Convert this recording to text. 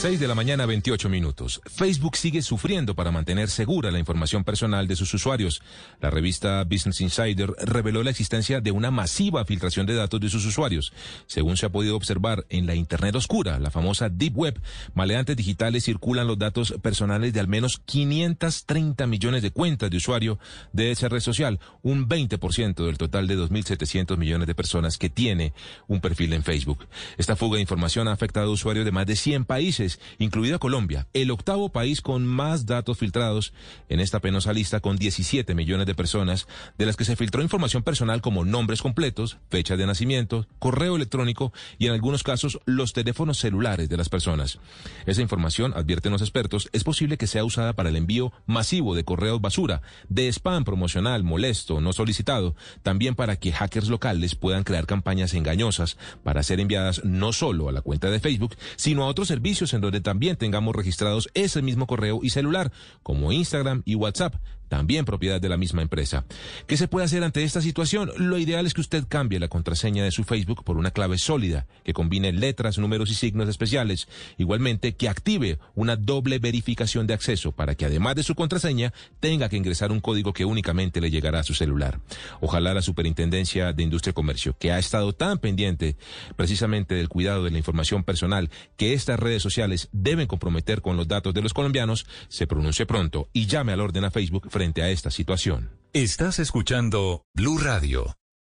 6 de la mañana, 28 minutos. Facebook sigue sufriendo para mantener segura la información personal de sus usuarios. La revista Business Insider reveló la existencia de una masiva filtración de datos de sus usuarios. Según se ha podido observar en la Internet oscura, la famosa Deep Web, maleantes digitales circulan los datos personales de al menos 530 millones de cuentas de usuario de esa red social, un 20% del total de 2.700 millones de personas que tiene un perfil en Facebook. Esta fuga de información ha afectado a usuarios de más de 100 países incluida Colombia, el octavo país con más datos filtrados en esta penosa lista con 17 millones de personas, de las que se filtró información personal como nombres completos, fecha de nacimiento, correo electrónico y en algunos casos los teléfonos celulares de las personas. Esa información, advierten los expertos, es posible que sea usada para el envío masivo de correos basura, de spam promocional molesto, no solicitado, también para que hackers locales puedan crear campañas engañosas para ser enviadas no solo a la cuenta de Facebook, sino a otros servicios en donde también tengamos registrados ese mismo correo y celular, como Instagram y WhatsApp, también propiedad de la misma empresa. ¿Qué se puede hacer ante esta situación? Lo ideal es que usted cambie la contraseña de su Facebook por una clave sólida, que combine letras, números y signos especiales. Igualmente, que active una doble verificación de acceso para que además de su contraseña tenga que ingresar un código que únicamente le llegará a su celular. Ojalá la Superintendencia de Industria y Comercio, que ha estado tan pendiente precisamente del cuidado de la información personal que estas redes sociales deben comprometer con los datos de los colombianos, se pronuncie pronto y llame al orden a Facebook frente a esta situación. Estás escuchando Blue Radio.